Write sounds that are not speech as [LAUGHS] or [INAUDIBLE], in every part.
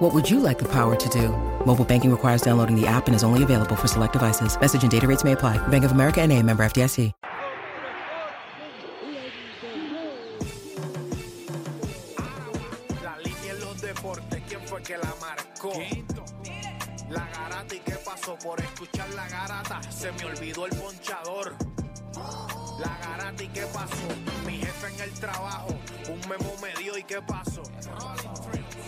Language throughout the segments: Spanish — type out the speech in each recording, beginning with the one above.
What would you like the power to do? Mobile banking requires downloading the app and is only available for select devices. Message and data rates may apply. Bank of America and a member FDIC. La línea en los deportes, ¿quién fue que la marcó? La garata y qué pasó por escuchar la garata, se me olvidó el ponchador. La garata y qué pasó, mi jefe en el trabajo, un memo me dio y qué pasó.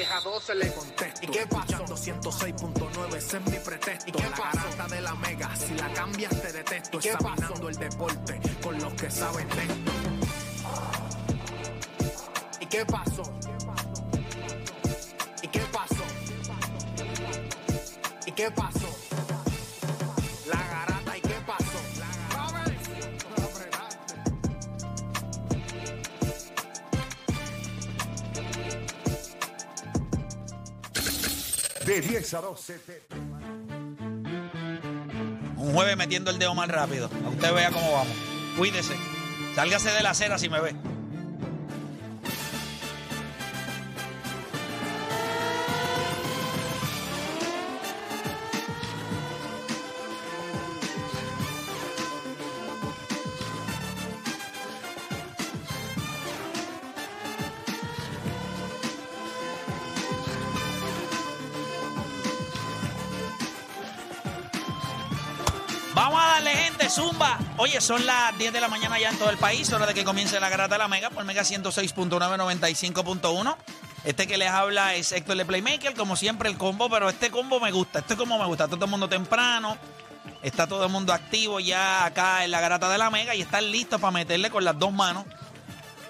10 a 12 le contesto. ¿Y qué pasó? 206.9, ese es mi pretexto. ¿Y qué la de la mega, si la cambias te detesto. ¿Y qué Examinando pasó? el deporte con los que saben de esto. ¿Y qué pasó? ¿Y qué pasó? ¿Y qué pasó? ¿Y qué pasó? De 10 a 12. te- Un jueves metiendo el dedo más rápido. A usted vea cómo vamos. Cuídese. Sálgase de la acera si me ve. Vamos a darle gente, zumba. Oye, son las 10 de la mañana ya en todo el país, hora de que comience la garata de la Mega por Mega 106.9, 95.1. Este que les habla es Héctor de Playmaker, como siempre el combo, pero este combo me gusta, este combo me gusta, está todo el mundo temprano, está todo el mundo activo ya acá en la garata de la Mega y están listos para meterle con las dos manos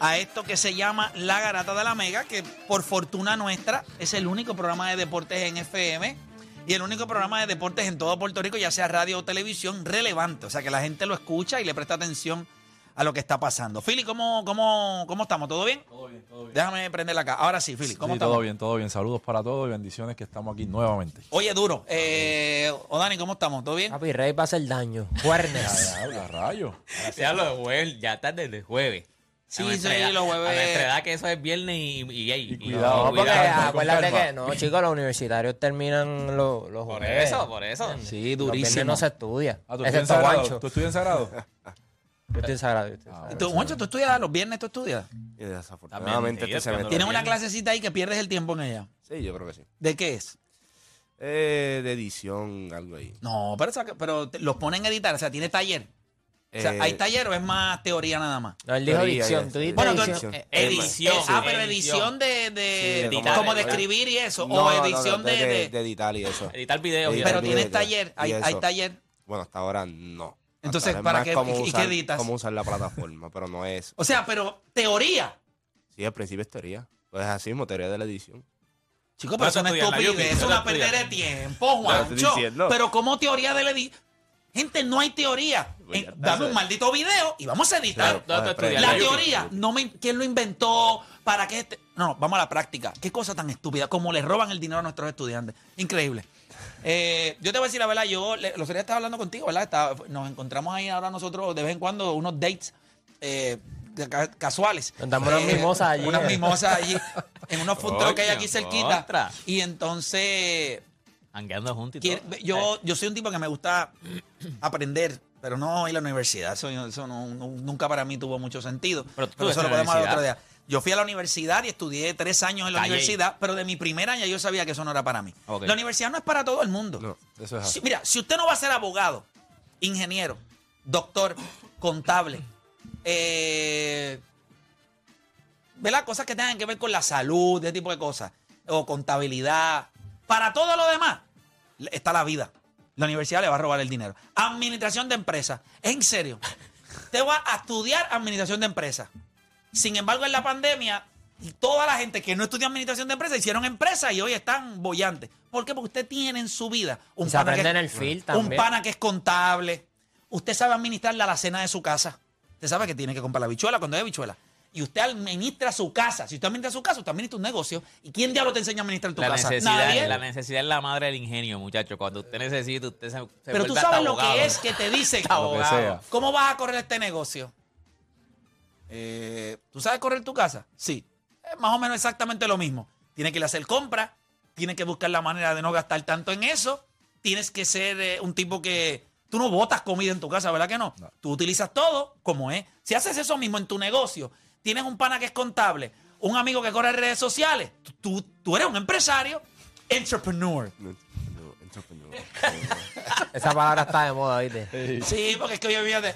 a esto que se llama La Garata de la Mega, que por fortuna nuestra es el único programa de deportes en FM y el único programa de deportes en todo Puerto Rico, ya sea radio o televisión, relevante. O sea, que la gente lo escucha y le presta atención a lo que está pasando. Fili, ¿cómo, cómo, cómo estamos? ¿Todo bien? Todo bien, todo bien. Déjame prenderla acá. Ahora sí, Fili, ¿cómo Sí, estamos? todo bien, todo bien. Saludos para todos y bendiciones que estamos aquí nuevamente. Oye, duro. Eh, Odani, ¿cómo estamos? ¿Todo bien? Papi, Rey va a hacer daño. Juernes. Ya, habla, rayo. Ya lo de jueves, ya está desde jueves. Sí, sí, edad- los jueves- A nuestra edad que eso es viernes y, y, y- Y y- cuidado, No, porque cuidado, acuérdate que, no, chicos, los universitarios terminan los, los Por jueves. eso, por eso. Sí, Los viernes durísimo. no se estudia. Ah, ¿tú estudias en? Juancho. ¿Tú estudias en Sagrado? [LAUGHS] Yo estoy en sagrado. yo estoy en Ah, sagrado. ¿Tú, Juancho, ¿tú estudias los viernes? ¿Tú estudias? Y desafortunadamente este sí, semestre. ¿Tienes una clasecita ahí que pierdes el tiempo en ella? Sí, yo creo que sí. ¿De qué es? Eh, de edición, algo ahí. No, pero, pero los ponen a editar, o sea, tiene taller. O sea, Eh, ¿hay taller o es más teoría nada más? No, él dijo Teoría, dicción. ya, Tú sí. dijiste Bueno, tú- edición. eh, edición. edición, ah, pero edición. edición de, de, Sí, de como de editar, escribir y eso. no, o no, no, edición de, de, de- de editar y eso. Editar videos. Editar Pero video tienes taller, hay, Y hay eso. taller. Bueno, hasta ahora no. Hasta Entonces, ahora es ¿para más qué- cómo y qué usar- editas? Cómo usar la plataforma, pero no es. O sea, pero teoría. Sí, al principio es teoría. Pues es así mismo, teoría de la edición. Chico, pero eso no es estudiar, la estupidez, Yupi, es eso una pérdida de tiempo, Lo estoy Juancho. diciendo. Pero como teoría de la edi- Gente, no hay teoría. Pues Eh, dame un maldito video y vamos a editar. La teoría, no me, ¿quién lo inventó? ¿Para qué? este- No, no, vamos a la práctica. Qué cosa tan estúpida, como le roban el dinero a nuestros estudiantes. Increíble. Eh, yo te voy a decir la verdad, yo le- los días estaba hablando contigo, ¿verdad? Estaba- nos encontramos ahí ahora nosotros de vez en cuando unos dates eh, ca- casuales. Nos damos unas Eh, mimosas allí. Unas mimosas allí, en unos food que hay aquí cerquita. Y entonces Hangueando juntos y todo. yo, yo soy un tipo que me gusta [CLEARS THROAT] aprender, pero no ir a la universidad. Eso, eso no- no- nunca para mí tuvo mucho sentido. Pero tú Pero eso lo podemos hablar otro día. Yo fui a la universidad y estudié tres años en la Calle. universidad, pero de mi primer año yo sabía que eso no era para mí. La universidad no es para todo el mundo. No. Eso es así. Si- mira, si usted no va a ser abogado, ingeniero, doctor, contable, eh, ¿verdad? Cosas que tengan que ver con la salud, ese tipo de cosas, o contabilidad. Para todo lo demás, está la vida. La universidad le va a robar el dinero. Administración de empresas. En serio. Te vas a estudiar administración de empresas. Sin embargo, en la pandemia, toda la gente que no estudia administración de empresas hicieron empresas y hoy están bollantes. ¿Por qué? Porque usted tiene en su vida un Y se pana que- en el field un pana que es contable. Usted sabe administrar la cena de su casa. Usted sabe que tiene que comprar la bichuela cuando hay bichuela. Y usted administra su casa. Si usted administra su casa, usted administra un negocio. ¿Y quién diablo te enseña a administrar tu La casa? necesidad, Nadie. la necesidad es la madre del ingenio, muchacho. Cuando usted necesita, usted se, se Pero tú sabes lo abogado. que es que te dicen, sea. ¿cómo vas a correr este negocio? Eh, ¿Tú sabes correr tu casa? Sí. Es más o menos exactamente lo mismo. Tienes que ir a hacer compras, tienes que buscar la manera de no gastar tanto en eso, tienes que ser eh, un tipo que... Tú no botas comida en tu casa, ¿verdad que no? Tú utilizas todo como es. Si haces eso mismo en tu negocio, tienes un pana que es contable, un amigo que corre redes sociales, tú, tú- eres un empresario, entrepreneur. Entrepreneur. [LAUGHS] Esa palabra está de moda, ¿viste? Sí, porque es que oye, fíjate,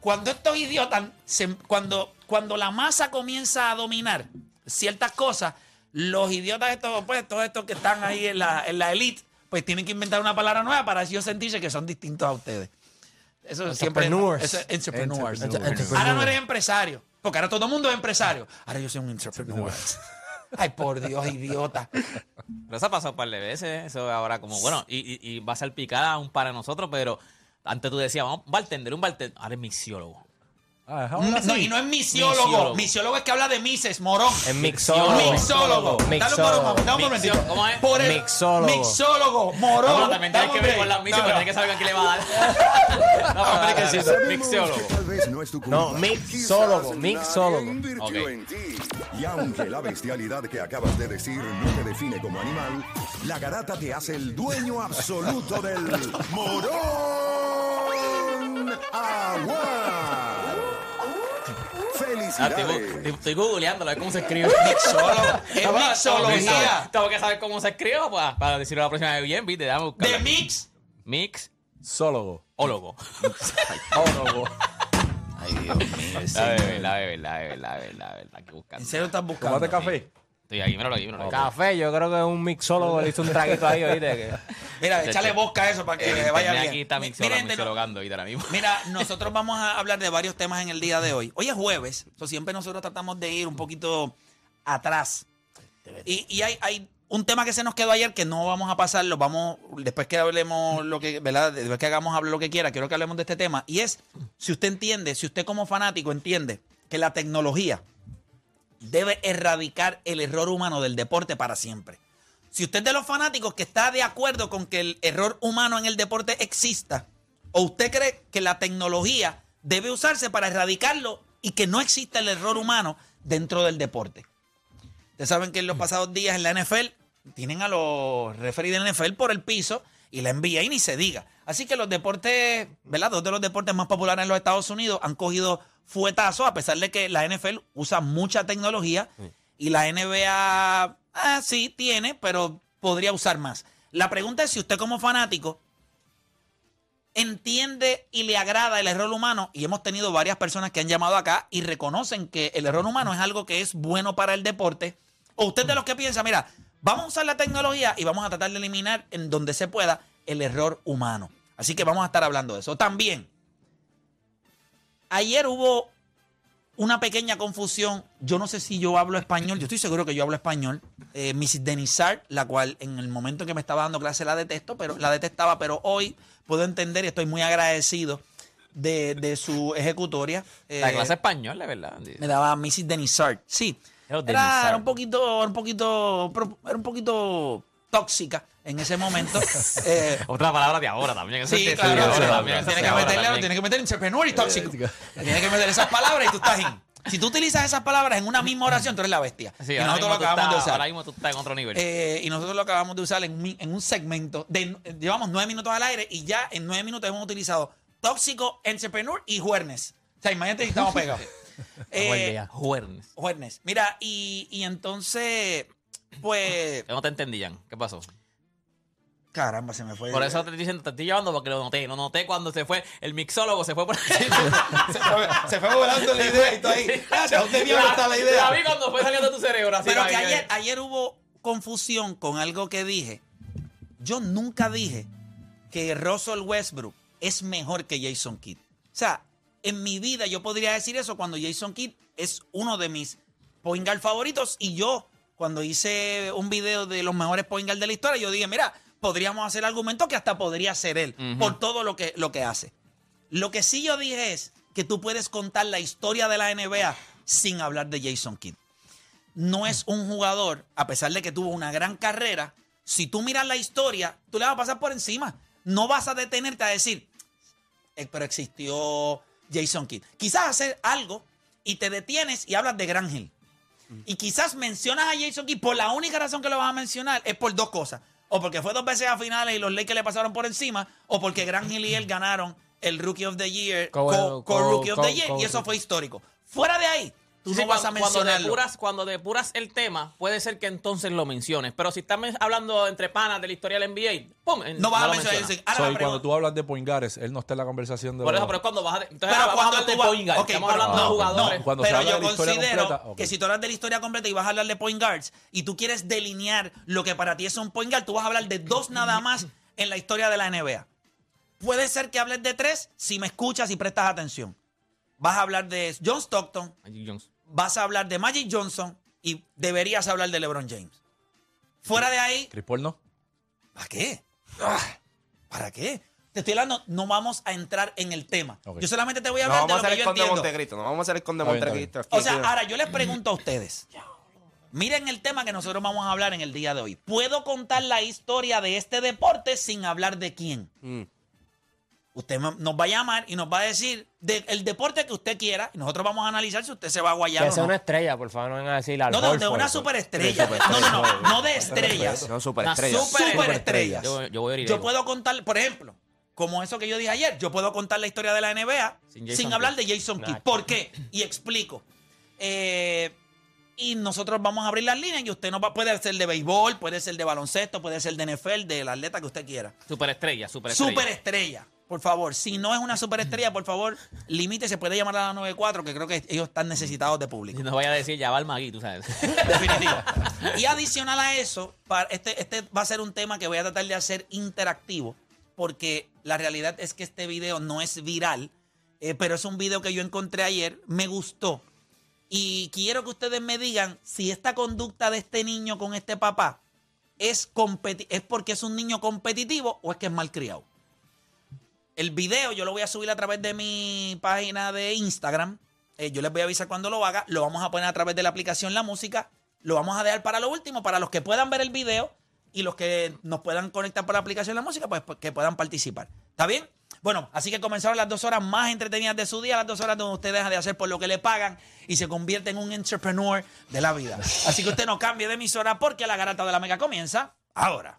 cuando estos idiotas, se- cuando, cuando la masa comienza a dominar ciertas cosas, los idiotas estos, pues, todos estos que están ahí en la, en la elite, pues tienen que inventar una palabra nueva para ellos sentirse que son distintos a ustedes. Eso siempre Entrepreneurs. eso es entrepreneurs. Entrepreneurs. Ahora no eres empresario, porque ahora todo el mundo es empresario. Ahora yo soy un entrepreneur. [LAUGHS] Ay, por Dios, idiota. Pero eso ha pasado un par de veces. Eso ahora como, bueno, y, y, y va a salpicar aún para nosotros, pero antes tú decías, vamos, bartender, un bartender. Ahora es mixiólogo. Ah. No, y no es misiólogo. Misiólogo. Misiólogo es que habla de mises, morón. Es mixólogo. Mixólogo. Dale un Mixólogo. dame un momentito. Mixio- ¿cómo es? Por el- Mixólogo. Mixólogo, morón. No, también tienes Dame que ver con la break. misión, No, pero no. tienes que saber a quién le va a dar. [LAUGHS] no, pero que decir, vez no es tu culpa. No, mixólogo, mixólogo. nadie invirtió Ok. en ti. Y aunque la bestialidad que acabas de decir no te define como animal, la garata te hace el dueño absoluto del morón agua. Ah, estoy, Felicidades. estoy- estoy googleándolo, a ver cómo se escribe. Mixólogo. Es mixología. [LAUGHS] Tengo que saber cómo se escribe para, para decirlo la próxima vez bien, ¿viste? Buscarlo De mix. Mix. Sólogo. Ólogo. [LAUGHS] Ólogo. Ay, Dios mío. La de verdad, la de verdad, la de verdad, la de verdad. ¿En serio estás buscando? Tomate café. Estoy aquí, míralo aquí, míralo aquí. Café, yo creo que un mixólogo le hizo un traguito ahí, ¿oíste? Que- [LAUGHS] Mira, échale bosca a eso para que El vaya bien. aquí está Mi- mixolo- miren, mixologando ahorita ahora mismo. Mira, [LAUGHS] nosotros vamos a hablar de varios temas en el día de hoy. Hoy es jueves, so siempre nosotros tratamos de ir un poquito atrás. Y, y hay, hay un tema que se nos quedó ayer que no vamos a pasarlo, vamos, después que hablemos lo que, ¿verdad? Después que hagamos hablar lo que quiera, quiero que hablemos de este tema. Y es, si usted entiende, si usted como fanático entiende que la tecnología debe erradicar el error humano del deporte para siempre. Si usted es de los fanáticos que está de acuerdo con que el error humano en el deporte exista, o usted cree que la tecnología debe usarse para erradicarlo y que no exista el error humano dentro del deporte. Ustedes saben que en los pasados días en la NFL tienen a los referees de la NFL por el piso y la NBA y ni se diga. Así que los deportes, ¿verdad? Dos de los deportes más populares en los Estados Unidos han cogido fuetazos a pesar de que la NFL usa mucha tecnología y la NBA, ah, sí, tiene, pero podría usar más. La pregunta es si usted como fanático entiende y le agrada el error humano, y hemos tenido varias personas que han llamado acá y reconocen que el error humano es algo que es bueno para el deporte, o usted de los que piensa, mira, vamos a usar la tecnología y vamos a tratar de eliminar en donde se pueda el error humano. Así que vamos a estar hablando de eso. También, ayer hubo una pequeña confusión. Yo no sé si yo hablo español. Yo estoy seguro que yo hablo español. Eh, Mrs. Denisart, la cual en el momento en que me estaba dando clase la detesto, pero la detestaba, pero hoy puedo entender y estoy muy agradecido de, de su ejecutoria. La Eh, clase español, de verdad. me daba Mrs. Denisart. Sí. Era, un poquito, era un poquito, era un poquito tóxica en ese momento. [LAUGHS] Eh, Otra palabra de ahora también. Sí, es claro. ahora también, Tiene que meterle, también. tiene que meter entrepreneur y tóxico. Tiene que meter esas palabras y tú estás en. Si tú utilizas esas palabras en una misma oración, tú eres la bestia. Sí, y nosotros lo acabamos de usar. Ahora mismo tú estás en otro nivel. Eh, y nosotros lo acabamos de usar en, un- en un segmento. De, llevamos nueve minutos al aire y ya en nueve minutos hemos utilizado tóxico, entrepreneur y juernes. O sea, imagínate si estamos pegados. [LAUGHS] Eh, juernes. Mira, y, y entonces, pues, no te entendí, Jan. ¿Qué pasó? Caramba, se me fue. Por eso te estoy diciendo, te estoy llevando porque lo noté. Lo noté cuando se fue, el mixólogo se fue por ahí. [LAUGHS] se, fue, se fue volando la idea y todo ahí. ¿De dónde diablos está la idea? La vi cuando fue saliendo de tu cerebro. Así Pero que ahí, ayer, ahí. ayer hubo confusión con algo que dije. Yo nunca dije que Russell Westbrook es mejor que Jason Kidd. O sea, en mi vida yo podría decir eso cuando Jason Kidd es uno de mis point guard favoritos y yo cuando hice un video de los mejores point guard de la historia, yo dije, mira, podríamos hacer argumento que hasta podría ser él por todo lo que, lo que hace. Lo que sí yo dije es que tú puedes contar la historia de la NBA sin hablar de Jason Kidd no es un jugador, a pesar de que tuvo una gran carrera, si tú miras la historia, tú le vas a pasar por encima. No vas a detenerte a decir, "Eh, pero existió Jason Kidd. Quizás hacer algo y te detienes y hablas de Gran Hill. Y quizás mencionas a Jason Kidd por la única razón que lo vas a mencionar es por dos cosas. O porque fue dos veces a finales y los Lakers le pasaron por encima, o porque Gran Hill y él ganaron el Rookie of the Year, Co- co- co- co- Rookie of the Year, y eso fue histórico. Fuera de ahí, tú Sí, no vas a cuando, cuando mencionarlo. depuras, cuando depuras el tema, puede ser que entonces lo menciones. Pero si estás hablando entre panas de la historia del NBA, ¡pum! No vas a mencionar. Ahora So, la cuando tú hablas de Poingares, él no está en la conversación de Por eso, pero es cuando vas a... Entonces Pero cuando hablar de tú vas- point guard. ok, Estamos hablando de no, jugadores. no, cuando pero yo de considero completa, que si tú hablas de la historia completa y vas a hablar de point guards y tú quieres delinear lo que para ti es un point guard, tú vas a hablar de dos nada más en la historia de la NBA. Puede ser que hables de tres si me escuchas y prestas atención. Vas a hablar de John Stockton, Magic Johnson. Vas a hablar de Magic Johnson y deberías hablar de LeBron James. Fuera de ahí, Chris Paul no. ¿para qué? Ah, ¿Para qué? Te estoy hablando, no vamos a entrar en el tema. Yo solamente te voy a No hablar a de lo que yo entiendo. No vamos a hacer el conde Montecristo. O sea, ahora yo les pregunto a ustedes. Miren el tema que nosotros vamos a hablar en el día de hoy. ¿Puedo contar la historia de este deporte sin hablar de quién? Mm. Usted nos va a llamar y nos va a decir de- el deporte que usted quiera y nosotros vamos a analizar si usted se va a guayar Que o sea no. una estrella, por favor, no vengan a decir al No, no, de Horford. una superestrella. No, no, no, no de estrellas. No, superestrella. Una super- Superestrellas. Yo, yo voy a ir Yo puedo contar, por ejemplo, como eso que yo dije ayer, yo puedo contar la historia de la NBA Sin hablar de Jason Kidd. ¿Por qué? Y explico. Eh, y nosotros vamos a abrir las líneas y usted no va, puede ser de béisbol, puede ser de baloncesto, puede ser de NFL, del atleta que usted quiera. Superestrella, superestrella. Superestrella, por favor. Si no es una [LAUGHS] superestrella, por favor, limite, se puede llamar a la 94, que creo que ellos están necesitados de público. No vaya a decir, ya va el magui, tú sabes. [LAUGHS] Definitivo. [LAUGHS] Y adicional a eso, para este, este va a ser un tema que voy a tratar de hacer interactivo, porque la realidad es que este video no es viral, eh, pero es un video que yo encontré ayer, me gustó. Y quiero que ustedes me digan si esta conducta de este niño con este papá es, es porque es un niño competitivo o es que es malcriado. El video yo lo voy a subir a través de mi página de Instagram. Eh, yo les voy a avisar cuando lo haga. Lo vamos a poner a través de la aplicación La Música. Lo vamos a dejar para lo último, para los que puedan ver el video y los que nos puedan conectar por la aplicación La Música, pues pues, que puedan participar. ¿Está bien? Bueno, así que comenzaron las dos horas más entretenidas de su día, las dos horas donde usted deja de hacer por lo que le pagan y se convierte en un entrepreneur de la vida. Así que usted no cambie de emisora porque la garata de la mega comienza ahora.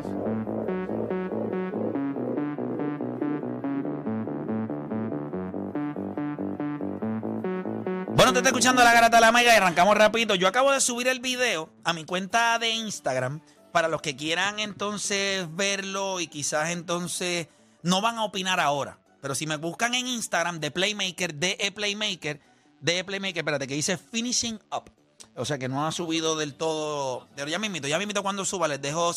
Bueno, te está escuchando la garata de la mega y arrancamos rapidito. Yo acabo de subir el video a mi cuenta de Instagram para los que quieran entonces verlo y quizás entonces no van a opinar ahora. Pero si me buscan en Instagram de Playmaker, de E Playmaker, de E Playmaker, espérate, que dice Finishing Up. O sea que no ha subido del todo. Pero ya me invito, ya me invito cuando suba, les dejo,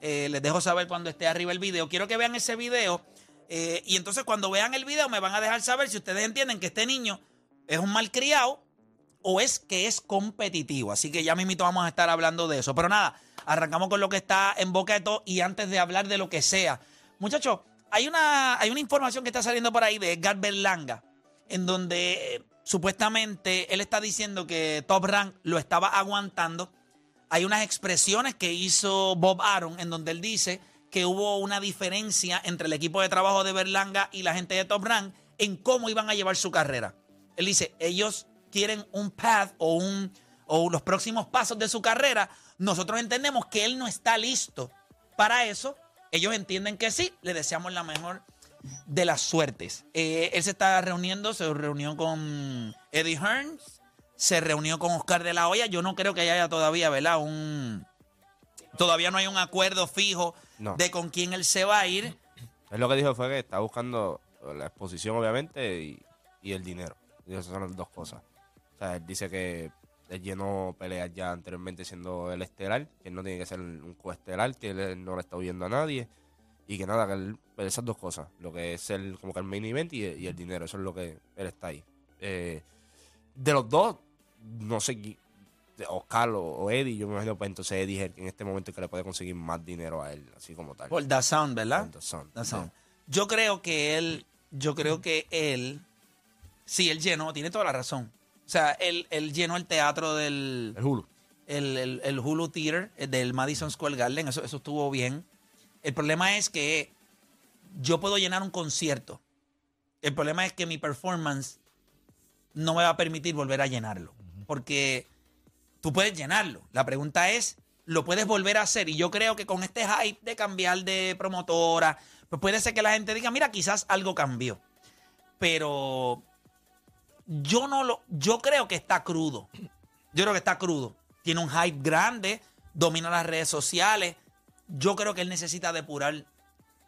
eh, les dejo saber cuando esté arriba el video. Quiero que vean ese video. eh, y entonces cuando vean el video me van a dejar saber si ustedes entienden que este niño es un malcriado o es que es competitivo. Así que ya mismito vamos a estar hablando de eso. Pero nada, arrancamos con lo que está en boca de todo y antes de hablar de lo que sea. Muchachos, hay una, hay una información que está saliendo por ahí de Edgar Berlanga, en donde eh, Supuestamente él está diciendo que Top Rank lo estaba aguantando. Hay unas expresiones que hizo Bob Aaron en donde él dice que hubo una diferencia entre el equipo de trabajo de Berlanga y la gente de Top Rank en cómo iban a llevar su carrera. Él dice, ellos quieren un path o, un, o los próximos pasos de su carrera. Nosotros entendemos que él no está listo para eso. Ellos entienden que sí. Le deseamos la mejor de las suertes. Eh, él se está reuniendo, se reunió con Eddie Hearns, se reunió con Oscar de la Hoya. Yo no creo que haya todavía, ¿verdad? Un, todavía no hay un acuerdo fijo No. de con quién él se va a ir. Él lo que dijo fue que está buscando la exposición, obviamente, y, y el dinero. Y esas son las dos cosas. O sea, él dice que él llenó peleas ya anteriormente siendo el estelar, que él no tiene que ser un coestelar, que él no le está huyendo a nadie. Y que nada, que él, pues, esas dos cosas, lo que es el, como que el main event y, y el dinero, eso es lo que él está ahí. Eh, de los dos, no sé, Oscar o, o Eddie, yo me imagino pues entonces Eddie es el en este momento que le puede conseguir más dinero a él, así como tal. Por The Sound, ¿verdad? The Sound. The Sound. Yo creo que él, yo creo que él, sí, él llenó, tiene toda la razón. O sea, él, él llenó el teatro del, El Hulu. el, el- el Hulu Theater eh, del Madison Square Garden, eso, eso estuvo bien. El problema es que yo puedo llenar un concierto. El problema es que mi performance no me va a permitir volver a llenarlo. Porque tú puedes llenarlo. La pregunta es, ¿lo puedes volver a hacer? Y yo creo que con este hype de cambiar de promotora, pues puede ser que la gente diga, mira, quizás algo cambió. Pero yo no lo, yo creo que está crudo. Yo creo que está crudo. Tiene un hype grande, domina las redes sociales. Yo creo que él necesita depurar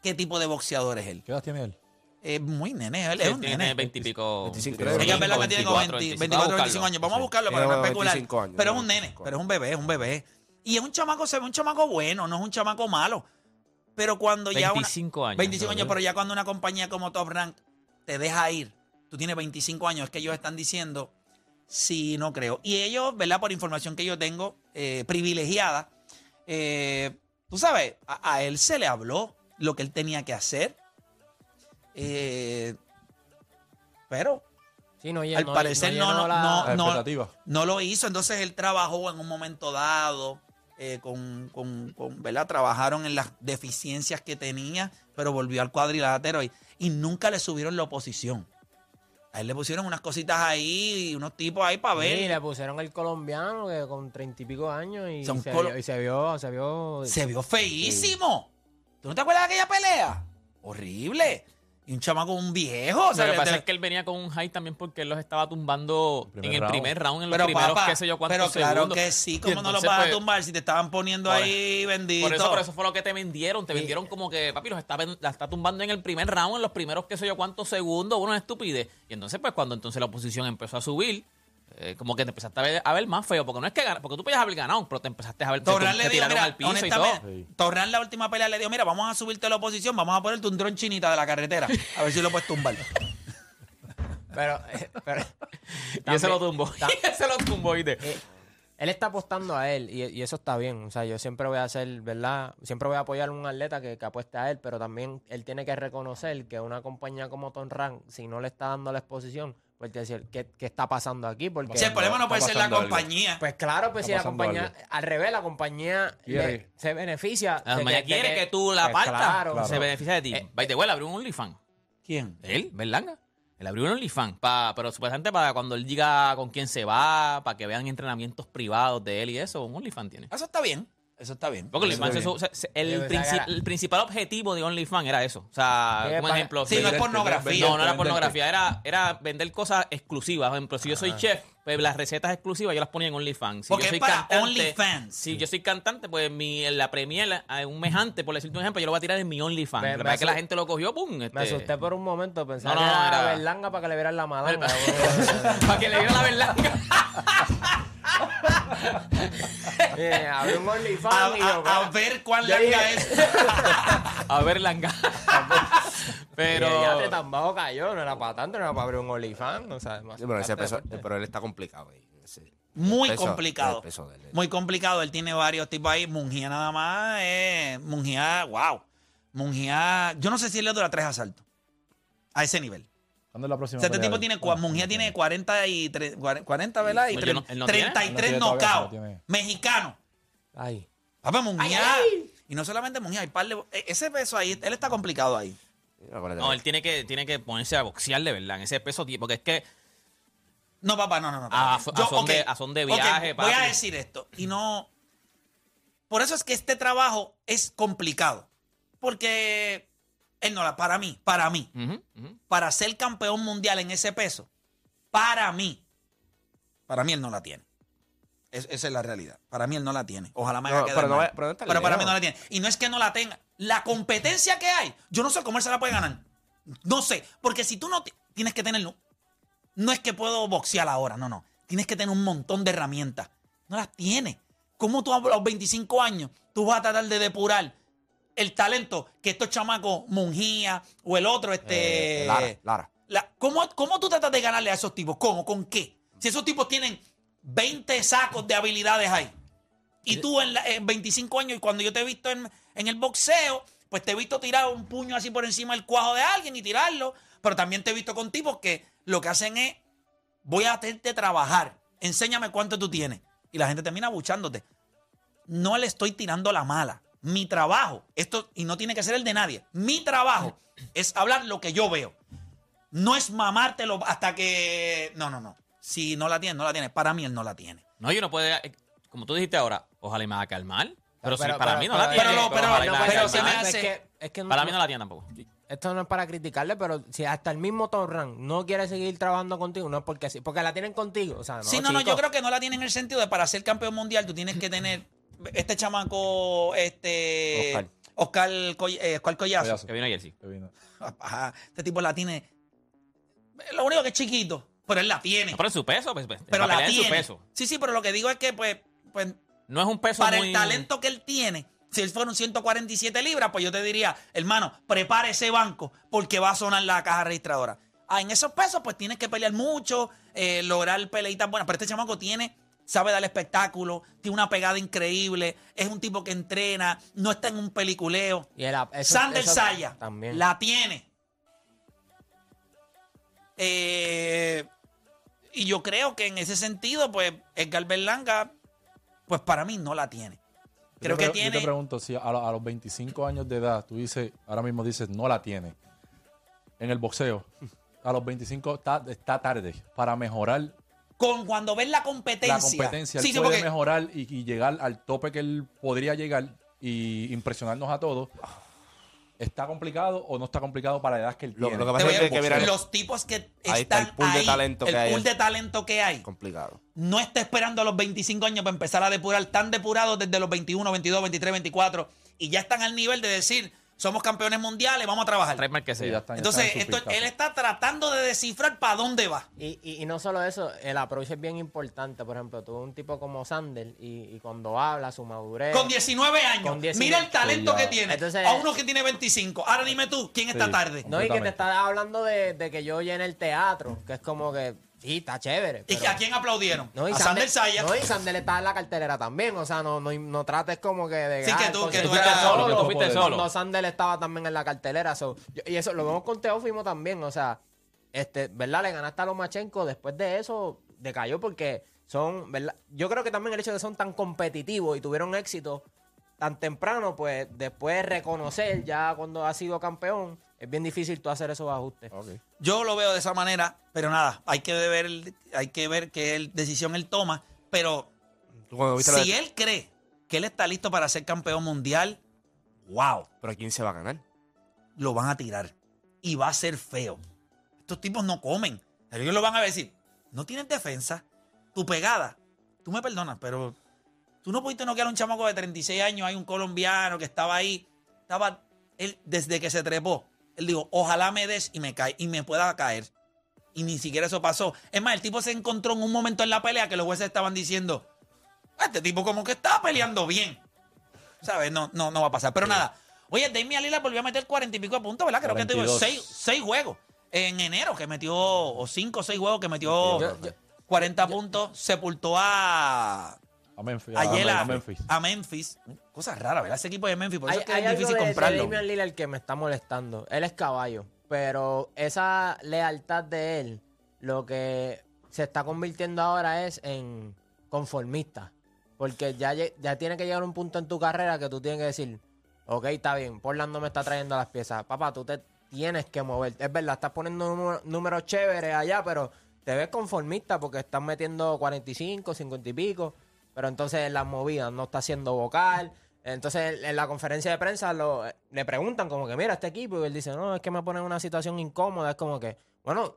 qué tipo de boxeador es él. ¿Qué edad tiene él? Es muy nene, él es un tiene nene. 20 y pico. 25, Es que es verdad que tiene como 20, 25. 24, Vamos a 25 años. Vamos a buscarlo para no especular. 25 años, pero es un nene, 25 pero es un bebé, es un bebé. Y es un chamaco, se ve un chamaco bueno, no es un chamaco malo. Pero cuando ya. una- 25 años. 25 años, pero ya cuando una compañía como Top Rank te deja ir, tú tienes 25 años, es que ellos están diciendo, sí, no creo. Y ellos, ¿verdad? Por información que yo tengo, eh, privilegiada, eh, tú sabes, a, a él se le habló lo que él tenía que hacer. Eh, pero Sí, no, al no- parecer no, no, la- no, La no, lo hizo. Entonces él trabajó en un momento dado, eh, con, con- con, ¿verdad? Trabajaron en las deficiencias que tenía, pero volvió al cuadrilátero y, y nunca le subieron la oposición. A él le pusieron unas cositas ahí, unos tipos ahí para ver. Sí, le pusieron el colombiano que con treinta y pico años y Son se, colo- vio, y se vio, se vio. Se vio feísimo. ¿Tú no te acuerdas de aquella pelea? Horrible. Y un chamaco, un viejo. o sea, lo que pasa es que él venía con un high también porque él los estaba tumbando en el round. primer round, en los pero primeros papá, qué sé yo cuántos pero claro segundos. que sí, ¿cómo no los vas a pues, tumbar si te estaban poniendo por- ahí bendito? Por eso, por eso fue lo que te vendieron. Te vendieron como que, papi, los está, la está tumbando en el primer round, en los primeros qué sé yo cuántos segundos, una estupidez. Y entonces, pues, cuando entonces la oposición empezó a subir, eh, como que te empezaste a ver, a ver más feo, porque no es que gan- porque tú podías haber ganado, pero te empezaste a ver, te le tiraron mira, al piso y todo. Torran la última pelea le dijo, mira, vamos a subirte a la oposición, vamos a ponerte un dron chinita de la carretera, a ver si lo puedes tumbar. [LAUGHS] Pero, eh, pero- Y ese lo tumbó. [LAUGHS] Y ese lo tumbó, ¿viste? eh, él está apostando a él y, y eso está bien. O sea, yo siempre voy a hacer, ¿verdad? Siempre voy a apoyar a un atleta que, que apueste a él, pero también él tiene que reconocer que una compañía como Tom Rank, si no le está dando la exposición, pues decir, ¿qué, qué está pasando aquí? Porque, Si el problema no puede ser la algo. compañía. Pues claro, pues Está si la compañía, algo. al revés, la compañía le- se beneficia. La de compañía quiere que tú la pues partas. Claro, Claro. Se beneficia de ti. Eh, By the way, abrió un OnlyFans. ¿Quién? Él, Berlanga. Él abrió un OnlyFans, pa- pero supuestamente para cuando él diga con quién se va, para que vean entrenamientos privados de él y eso, un OnlyFans tiene. Eso está bien, eso está bien. Porque OnlyFans, eso- o sea, el, princi- el principal objetivo de OnlyFans era eso. O sea, como ejemplo. Sí, no es vender- pornografía. No, no era pornografía, era, era vender cosas exclusivas. Por ejemplo, si yo soy chef, pues las recetas exclusivas yo las ponía en OnlyFans. Si Porque yo es soy para cantante, OnlyFans. Si yo soy cantante, pues mi, en la premier, a un mes antes, por decirte un ejemplo, yo lo voy a tirar en mi OnlyFans. Me- que me pasa es que la gente lo cogió, pum. Me este, asusté por un momento, pensaba No, no, que no, era era- berlanga para que le vieran la [LAUGHS] malanga. para que le diera la berlanga. [LAUGHS] [LAUGHS] Eh, un A, OnlyFans y yo, a- a ver cuán Yo larga dije- es. [LAUGHS] A ver, langa. [LAUGHS] Pero. Pero. tan bajo cayó, no era para tanto, no era para abrir un OnlyFans. O sea, Sí, pero, ese peso- pero él está complicado ahí. Ese- Muy el peso- complicado. el peso de él. Muy complicado. Él tiene varios tipos ahí. Mungía nada más. Eh, Mungía, wow. Mungía, yo no sé si él le dura tres asaltos. A ese nivel. ¿Cuándo es la próxima? O sea, este tipo tiene, Bueno, no tiene 40 y tre- 40, ¿verdad? Y No, tre- yo no- él no tiene. 33 Él no tiene todavía, knockouts. no tiene. Mexicano. Ay. Papá, Munguía. Y no solamente Munguía, hay par de- e- Ese peso ahí, él está complicado ahí. No, él tiene que, tiene que ponerse a boxear de verdad en ese peso, tío, porque es que No, papá, no, no, no. A- espérate. a son ok, de- a son de viaje, Voy a decir esto. Y no. Por eso es que este trabajo es complicado. Porque él no la. Para mí, para mí, para ser campeón mundial en ese peso, para mí, para mí él no la tiene. Es- esa es la realidad. Para mí él no la tiene. Ojalá me haga No, quedar pero no pero no está Pero para mí no la tiene. Y no es que no la tenga. La competencia que hay, yo no sé cómo él se la puede ganar. No sé. Porque si tú no ti- tienes que tenerlo. No es que puedo boxear ahora, no, no. Tienes que tener un montón de herramientas. No las tienes. ¿Cómo tú a los 25 años tú vas a tratar de depurar el talento que estos chamacos, Mungía o el otro, este. Eh, Lara, Lara. La- ¿cómo, ¿Cómo tú tratas de ganarle a esos tipos? ¿Cómo? ¿Con qué? Si esos tipos tienen 20 sacos de habilidades ahí. Y tú en, la- en 25 años, y cuando yo te he visto en, en el boxeo, pues te he visto tirar un puño así por encima del cuajo de alguien y tirarlo. Pero también te he visto con tipos que lo que hacen es, voy a hacerte trabajar. Enséñame cuánto tú tienes. Y la gente termina buchándote. No le estoy tirando la mala. Mi trabajo, esto, y no tiene que ser el de nadie, mi trabajo es hablar lo que yo veo. No es mamártelo hasta que. No, no, no. Si no la tiene, no la tiene. Para mí él no la tiene. No, yo no puedo, eh, como tú dijiste ahora, ojalá y me haga caer mal. Pero, Pero- para pero- mí no pero- la tiene. pero pero- me pero se hace- Es que, es que Para mí no la tiene tampoco. Esto no es para criticarle, pero si hasta el mismo Torran no quiere seguir trabajando contigo, no es porque sí, porque la tienen contigo. O sea, no, sí, no, no, yo creo que no la tiene en el sentido de para ser campeón mundial tú tienes que tener este chamaco, este Oscar. Oscar, Coll- eh, Oscar Collazo. Collazo. Que vino ayer, sí. Que vino. Ajá, este tipo la tiene. Lo único que es chiquito, pero él la tiene. No, pero en su peso, pues, pues, pero la tiene. su peso. Sí, sí, pero lo que digo es que, pues, pues No es un peso para muy... el talento que él tiene, si él fuera un 147 libras, pues yo te diría, hermano, prepare ese banco porque va a sonar la caja registradora. Ah, en esos pesos, pues tienes que pelear mucho, eh, lograr peleitas buenas. Pero este chamaco tiene, sabe dar espectáculo, tiene una pegada increíble, es un tipo que entrena, no está en un peliculeo. Y el- eso- Sander eso Saya También. la tiene. Eh, y yo creo que en ese sentido, pues, Edgar Berlanga, pues para mí no la tiene. Creo Yo que te, pre- Yo te tiene. pregunto, si a, a los 25 años de edad, tú dices, ahora mismo dices, no la tiene. En el boxeo, a los 25 está, está tarde para mejorar Con cuando ves la competencia. la competencia. Sí, él sí, puede porque mejorar y, y llegar al tope que él podría llegar y impresionarnos a todos. ¿Está complicado o no está complicado para la edad que él Lo- tiene? lo que te pasa voy es a- que mira- los tipos que Ahí está están el pool de ahí, talento el que hay. pool de talento que hay, Complicado. no está esperando a los 25 años para empezar a depurar, tan depurados desde los 21, 22, 23, 24, y ya están al nivel de decir, somos campeones mundiales, vamos a trabajar. Que Sí, sea. ya están- ya Entonces, en esto- él está tratando de descifrar para dónde va. Y, y, y no solo eso, el approach es bien importante. Por ejemplo, tú un tipo como Sander y, y cuando habla, su madurez. Con 19 años. Con 19. Mira el talento Sí, que tiene. Entonces- a uno que tiene 25. Ahora dime tú, ¿quién está Sí. tarde? No, y que te está hablando de, de que yo llene el teatro, que es como que, sí, está chévere. ¿Y pero- a quién aplaudieron? No, y a Sander. No, y Sander está en la cartelera también. O sea, no, no, no trates como que de. Sí, que tú- que tú fuiste solo, que tú fuiste solo. Cuando Sander estaba también en la cartelera. so, yo- y eso lo vemos con Teófimo también. O sea, este, ¿verdad? Le ganaste a Lomachenko. Después de eso, decayó porque son, ¿verdad? Yo creo que también el hecho de que son tan competitivos y tuvieron éxito tan temprano, pues después reconocer ya cuando ha sido campeón, es bien difícil tú hacer esos ajustes. Yo lo veo de esa manera, pero nada, hay que ver, hay que ver qué el- decisión él toma. Pero si él cree que él está listo para ser campeón mundial, wow, Pero ¿quién se va a ganar? lo van a tirar. Y va a ser feo. Estos tipos no comen. Ellos lo van a decir, no tienes defensa, tu pegada. Tú me perdonas, pero tú no pudiste noquear a un chamaco de 36 años. Hay un colombiano que estaba ahí. Estaba, él, desde que se trepó, él dijo, ojalá me des y me cae, y me pueda caer. Y ni siquiera eso pasó. Es más, el tipo se encontró en un momento en la pelea que los jueces estaban diciendo, "Ah, este tipo como que estaba peleando bien. ¿Sabes? No, no, no va a pasar. Pero nada. Oye, Damian Lillard volvió a meter cuarenta y pico de puntos, ¿verdad? Creo que tuvo 42. seis, seis juegos en enero que metió, o cinco o seis juegos que metió Yo- yo- 40 puntos. Sepultó a, A Memphis. ayer a, a, a Memphis. a Memphis. Cosa rara, ¿verdad? Ese equipo de Memphis, por eso Hay, es que hay es algo difícil de, comprarlo. Damian Lillard que me está molestando. Él es caballo. pero esa lealtad de él, lo que se está convirtiendo ahora es en conformista. Porque ya, ya tiene que llegar un punto en tu carrera que tú tienes que decir, ok, está bien, Portland no me está trayendo las piezas. Papá, tú te tienes que mover. Es verdad, estás poniendo número- números chéveres allá, pero te ves conformista porque estás metiendo 45, 50 y pico. Pero entonces en las movidas no está haciendo vocal. Entonces en la conferencia de prensa le preguntan como que, mira, este equipo. Y él dice, no, es que me ponen en una situación incómoda. Es como que, bueno,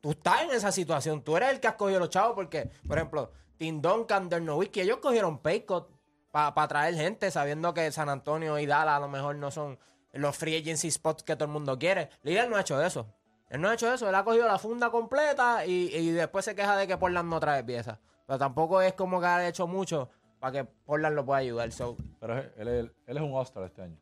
tú estás en esa situación. Tú eres el que has cogido los chavos porque, por ejemplo, Tim Duncan, Dirk Nowitzki, ellos cogieron paycott para traer gente sabiendo que San Antonio y Dallas a lo mejor no son los free agency spots que todo el mundo quiere. Líder no ha hecho eso. Él no ha hecho eso. Él ha cogido la funda completa y, y después se queja de que Portland no trae piezas. Pero tampoco es como que ha hecho mucho para que Portland lo pueda ayudar. So, Pero él, él- él es un All-Star este año.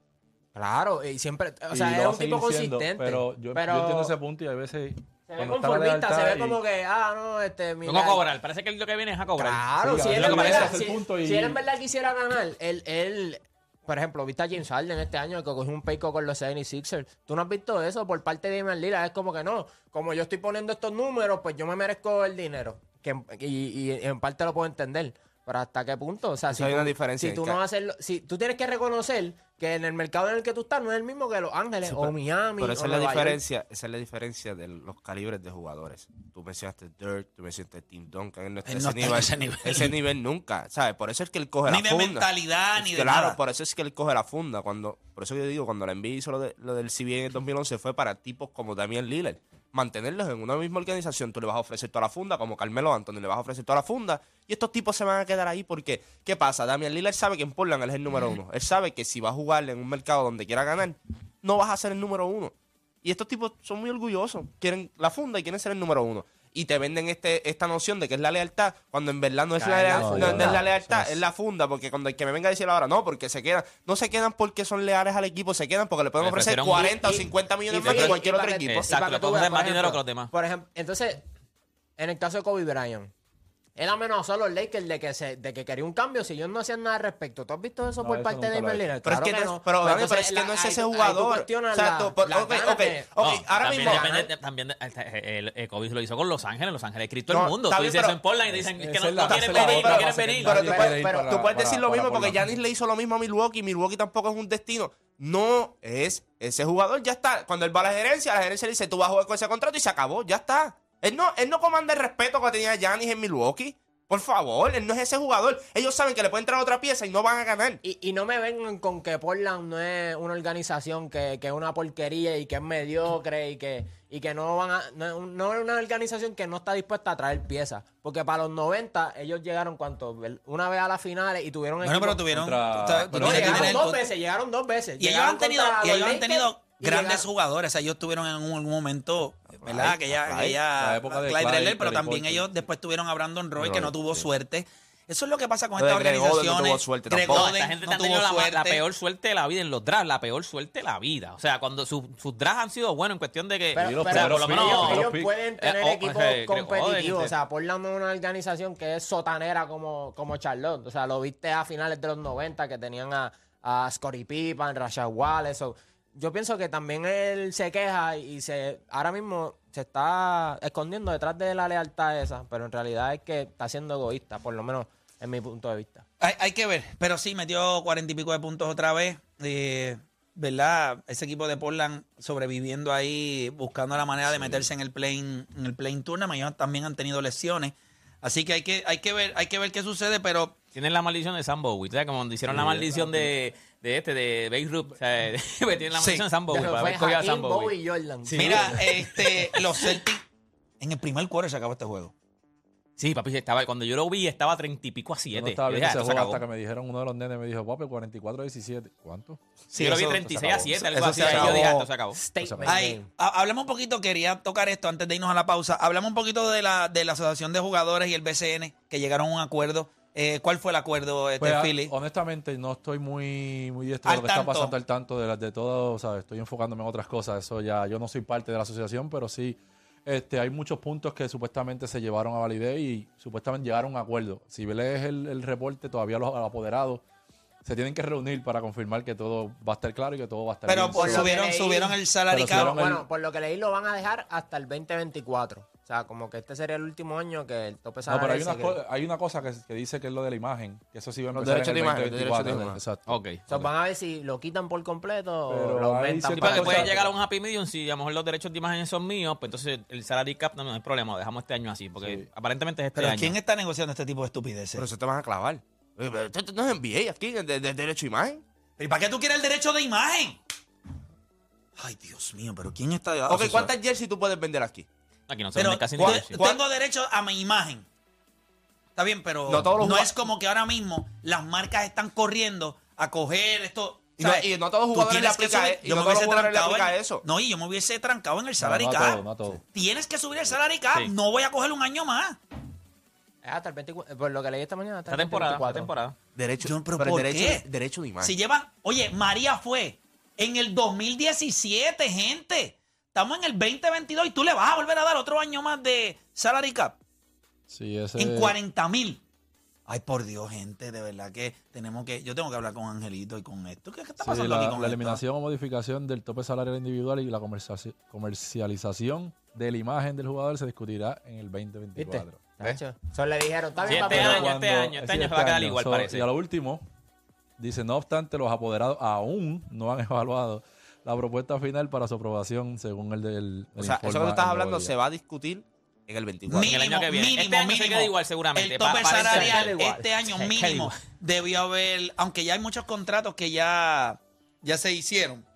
claro, y siempre, o sea, es un tipo siendo, consistente. Pero yo, yo entiendo ese punto y a veces. Se ve conformista, se ve y- como que, ah, no, este, mira, a cobrar. Parece que lo que viene es a cobrar. Claro, Sí, si él, en que verdad, si, punto y- si él en verdad quisiera ganar, él, él, por ejemplo, viste a James Harden este año que cogió un payco con los 76ers. Tú no has visto eso por parte de Damian Lillard. Es como que no, como yo estoy poniendo estos números, pues yo me merezco el dinero. Que, en- y, y en parte lo puedo entender. Pero hasta qué punto, o sea, Eso si hay tú, una diferencia si tú no haces, lo- si tú tienes que reconocer que en el mercado en el que tú estás no es el mismo que Los Ángeles o Miami Pero o esa es la Nueva York. diferencia, esa es la diferencia de los calibres de jugadores. Tú mencionaste Dirk, tú mencionaste Tim Duncan, él no está, Él a no ese, está en nivel, ese nivel. ese nivel nunca, ¿sabes? Por eso es que él coge Ni la de funda. mentalidad, ni de Claro, nada. por eso es que él coge la funda. Cuando, por eso yo digo, cuando la NBA hizo lo, de- lo del CBA en el 2011 fue para tipos como Damian Lillard. Mantenerlos en una misma organización, tú le vas a ofrecer toda la funda, como Carmelo Anthony le vas a ofrecer toda la funda, y estos tipos se van a quedar ahí porque, ¿qué pasa? Damian Lillard sabe que en Portland él es el número uno. Él sabe que si va a jugar en un mercado donde quiera ganar, no vas a ser el número uno. Y estos tipos son muy orgullosos, quieren la funda y quieren ser el número uno. Y te venden este, esta noción de que es la lealtad, cuando en verdad no es, la, Cae la leal- no, funda. no es la lealtad, es- la funda, porque cuando el que me venga a decir ahora, no, porque se quedan, no se quedan porque son leales al equipo, se quedan porque le pueden ofrecer ofrecieron 40 o y- 50 millones y más que fíjate, cualquier y otro que- equipo. y Exacto, que le tú pueden más por dinero ejemplo, que los demás. Por ejemplo, entonces, en el caso de Kobe Bryant, él amenazó a los Lakers de que, se, de que quería un cambio si ellos no hacían nada al respecto. ¿Tú has visto eso No, por eso parte de Lillard? Pero es que no pero, pero es que no es ese jugador. cuestionas O sea, la- tú- por- las ok, ganas ok, de- ok, No, ahora también mismo. depende- también el, el Kobe lo hizo con Los Ángeles. Los Ángeles escrito No, el mundo. está Tú bien, dices pero- eso en Portland y dicen Es- que no, quieren venir, no quieren venir. Pero tú puedes, quiere ir pero para- tú puedes para- decir lo para mismo porque. Giannis le hizo lo mismo a Milwaukee. Milwaukee tampoco es un destino. No es ese jugador, ya está. Cuando él va a la gerencia, la gerencia le dice, tú vas a jugar con ese contrato y se acabó, ya está. Él no, él no comanda el respeto que tenía Giannis en Milwaukee. Por favor, él no es ese jugador. Ellos saben que le pueden traer otra pieza y no van a ganar. Y, y no me vengan con que Portland no es una organización que, que es una porquería y que es mediocre y que, y que no van a. No, no es una organización que no está dispuesta a traer piezas. Porque para los 90 ellos llegaron cuánto? Una vez a las finales y tuvieron Bueno, pero tuvieron. Contra- tú No, llegaron dos veces, llegaron dos veces. Y ellos han tenido, ellos han tenido y grandes llegaron- jugadores. O sea, ellos tuvieron en un, algún momento, ¿verdad? La aquella época de Clyde Clyde, Drexler, pero también Porter. ellos después tuvieron a Brandon Roy, que no tuvo sí. suerte. Eso es lo que pasa con estas Greg Oden no organizaciones. tuvo suerte Greg tampoco. No, Oden esta gente no tuvo la, peor suerte de la vida en los drafts, la peor suerte de la vida. O sea, cuando sus sus drafts han sido buenos en cuestión de que. Pero, pero por lo menos- ellos, pueden tener Eh, oh, equipos ese, Greg competitivos. Oden, O sea, Portland es una organización que es sotanera como, como Charlotte. O sea, lo viste a finales de los 90 que tenían a, a Scottie Pippen, Rashad Wallace. so, yo pienso que también él se queja y se ahora mismo se está escondiendo detrás de la lealtad esa. Pero en realidad es que está siendo egoísta, por lo menos en mi punto de vista. Hay, hay que ver, pero sí, metió cuarenta y pico de puntos otra vez. eh, ¿Verdad? Ese equipo de Portland sobreviviendo ahí, buscando la manera de meterse en el plane, en el plane tournament. Ellos también han tenido lesiones. Así que hay que, hay que ver, hay que ver qué sucede, pero Tienen la maldición de Sam Bowie. O sea, como hicieron la maldición de, de este, de Beirut. O sea, [LAUGHS] tienen la Sí. maldición de Sam Bowie. A Jordan. mira, [LAUGHS] este, los Celtics en el primer quarter se acabó este juego. Sí, papi, estaba, cuando yo lo vi estaba treinta y pico a Yo siete. no estaba viendo ese "Ah, esto se juego acabó". hasta que me dijeron, uno de los nenes me dijo, papi, 44-17. ¿Cuánto? Sí, yo lo vi eso- 36 a 7, algo así. se ahí Yo acabó. dije, "Ah, esto se acabó. Statement Ay, game. ha- hablemos un poquito, quería tocar esto antes de irnos a la pausa. Hablamos un poquito de la, de la Asociación de Jugadores y el BCN, que llegaron a un acuerdo. Eh, ¿Cuál fue el acuerdo, este, Pues, ah, Philly? honestamente, no estoy muy, muy diestro de lo que está pasando al tanto de, las de todo, ¿sabes? Estoy enfocándome en otras cosas. Eso ya, yo no soy parte de la asociación, pero sí, este, hay muchos puntos que supuestamente se llevaron a validez y supuestamente llegaron a un acuerdo. Si lees el, el reporte, todavía los apoderados se tienen que reunir para confirmar que todo va a estar claro y que todo va a estar Pero bien. por subieron, leí- subieron el el- Bueno, por lo que leí lo van a dejar hasta el 2024. O sea, como que este sería el último año que el tope No, pero hay una, hay cosa que, que dice que es lo de la imagen, que eso sí va a Los empezar derechos en de el imagen, los derechos de 2024. imagen. Exacto. Ok. O sea, van a ver si lo quitan por completo Pero o lo aumentan. para- porque puede llegar a un happy medium si a lo mejor los derechos de imagen son míos, pues entonces el salary cap no, no hay problema, lo dejamos este año así, porque Sí. aparentemente es este Pero año. ¿quién está negociando este tipo de estupideces? Pero eso te van a clavar. Pero no es NBA aquí, de, de- de derecho a imagen. ¿Y para qué tú quieres el derecho de imagen? Ay, Dios mío, pero ¿quién está de Ok, ¿cuántas jerseys tú puedes vender aquí? Aquí no se Pero vende casi ni yo jersey. tengo derecho a mi imagen. Está bien, pero No no, todos los jugad- es como que ahora mismo las marcas están corriendo a coger esto. Y no- y no todos los jugadores le aplica subir- yo no me jugadores le en- aplica eso. No, y yo me hubiese trancado en el salary no cap. todo, no todo. Tienes que subir el salary cap. Sí. No voy a coger un año más. Es hasta el 24. Por lo que leí esta mañana, hasta el temporada, esta 24. temporada. Derecho, Yo, pero el ¿por derecho, qué? derecho de imagen. Si llevan, oye, María fue en el 2017, gente. Estamos en el 2022 y tú le vas a volver a dar otro año más de salary cap Sí, ese, en 40 mil. Ay, por Dios, gente, de verdad que tenemos que. Yo tengo que hablar con Angelito y con esto. ¿Qué, qué está sí, pasando la, aquí con la esto? eliminación o modificación del tope salarial individual y la comercialización- de la imagen del jugador se discutirá en el ¿Viste? 2024. Tacho. Eso le dijeron, está Sí, bien, este año, Cuando- este año, este año se va a quedar igual, So, parece. Y a lo último, dice, no obstante, los apoderados aún no han [LAUGHS] evaluado la propuesta final para su aprobación según el del... O sea, eso que tú estás hablando se va a discutir en el 24. En el año que viene. Mínimo, Este año se mínimo. queda igual, seguramente. El tope salarial este año [LAUGHS] Se mínimo debió haber, aunque ya hay muchos contratos que ya, ya se hicieron,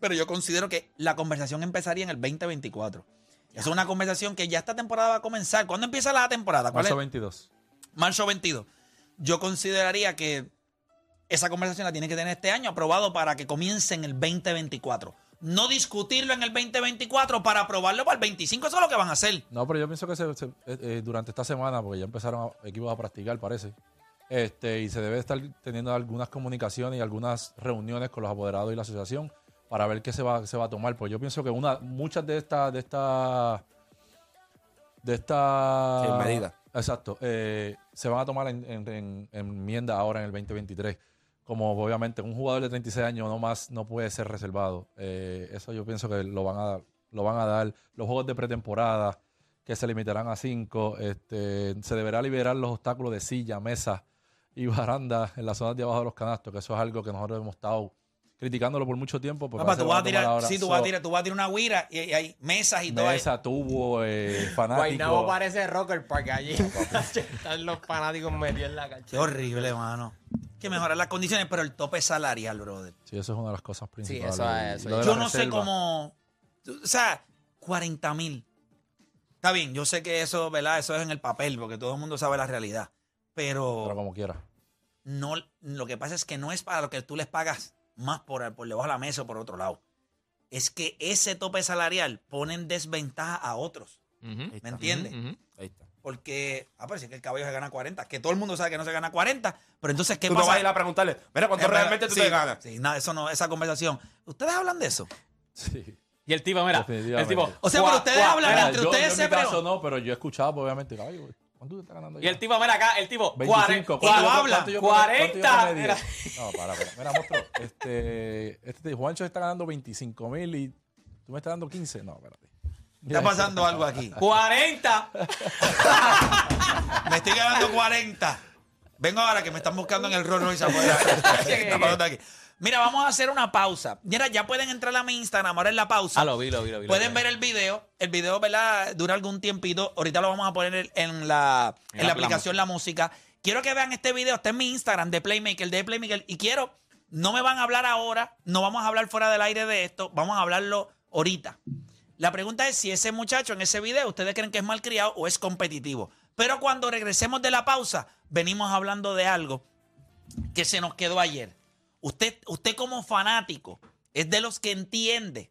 pero yo considero que la conversación empezaría en el 2024. Es una conversación que ya esta temporada va a comenzar. ¿Cuándo empieza la temporada? ¿Cuál Marzo es? 22. Marzo 22. Yo consideraría que esa conversación la tiene que tener este año aprobado para que comience en el 2024. No discutirlo en el 2024 para aprobarlo para el 25. Eso es lo que van a hacer. No, pero yo pienso que se- se- eh, eh, durante esta semana, porque ya empezaron a- equipos a practicar, parece, este, y se debe estar teniendo algunas comunicaciones y algunas reuniones con los apoderados y la asociación para ver qué se va, se va a tomar. Pues yo pienso que una, muchas de estas, de estas, de estas Sí, medidas. Exacto, eh, se van a tomar en, en, en- en enmienda ahora en el 2023. Como obviamente un jugador de 36 años no más no puede ser reservado. Eh, eso yo pienso que lo van a lo van a dar. Los juegos de pretemporada que se limitarán a cinco. Este, se deberá liberar los obstáculos de silla, mesa y [LAUGHS] baranda en las zonas de abajo de los canastos, que eso es algo que nosotros hemos estado criticándolo por mucho tiempo. Papá, tú vas a tirar, tomar ahora. sí, tú So, vas a tirar, tú vas a tirar una guira y, y hay mesas y todo. Mesa, tubo, eh, [LAUGHS] Guaynabo parece Rocker Park allí. [LAUGHS] Están los fanáticos metidos en la Qué cancha. horrible, mano. Que mejorar las condiciones, pero el tope salarial, brother. Sí, eso es una de las cosas principales. eso es, eso Yo no sé cómo. O sea, 40 mil. Está bien, yo sé que eso, ¿verdad? Eso es en el papel, porque todo el mundo sabe la realidad. Pero, Pero como quiera. no, lo que pasa es que no es para lo que tú les pagas más por, por debajo de la mesa o por otro lado. Es que ese tope salarial pone en desventaja a otros. ¿Me entiendes? Ahí está. Porque, ah, pero si es que el caballo se gana 40, que todo el mundo sabe que no se gana 40, pero entonces, ¿qué Tú no pasa? vas a ir a preguntarle, mira, ¿cuánto Eh, realmente tú sí, te ganas? Sí, nada, eso no, esa conversación. ¿Ustedes hablan de eso? Sí. Y el tipo, mira, el tipo. O sea, pero ustedes hablan mira, entre yo, ustedes yo en se mi caso preguntan. no, pero yo he escuchado, pues, obviamente, caballo, ¿cuánto tú estás ganando Y ya? el tipo, mira acá, el tipo, 25, cuare- y lo habla, ¿cuánto yo promedio? 40, ¿Cuánto yo promedio? mira. No, para, para. Mira, monstruo, este, este Juancho está ganando 25 mil y tú me estás dando 15. No, espérate. Está pasando algo aquí. 40. [LAUGHS] Me estoy ganando 40. Vengo ahora que me están buscando en el Rolls Royce afuera. [LAUGHS] ¿Qué [LAUGHS] está pasando aquí? Mira, vamos a hacer una pausa. Mira, ya pueden entrar a mi Instagram ahora en la pausa. Ah, lo vi, lo vi, lo vi. lo Pueden vi. ver el video. El video, ¿verdad? Dura algún tiempito. Ahorita lo vamos a poner en la, en En la la aplicación La Música. Quiero que vean este video. Está en mi Instagram de Playmaker, de Playmaker. Y quiero, no me van a hablar ahora. No vamos a hablar fuera del aire de esto. Vamos a hablarlo ahorita. La pregunta es si ese muchacho en ese video, ¿ustedes creen que es malcriado o es competitivo? Pero cuando regresemos de la pausa, venimos hablando de algo que se nos quedó ayer. Usted, usted como fanático es de los que entiende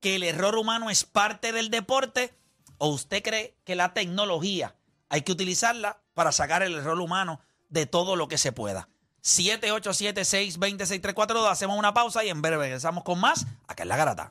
que el error humano es parte del deporte o usted cree que la tecnología hay que utilizarla para sacar el error humano de todo lo que se pueda. 787-620-6342. Hacemos una pausa y en breve regresamos con más acá en La Garata.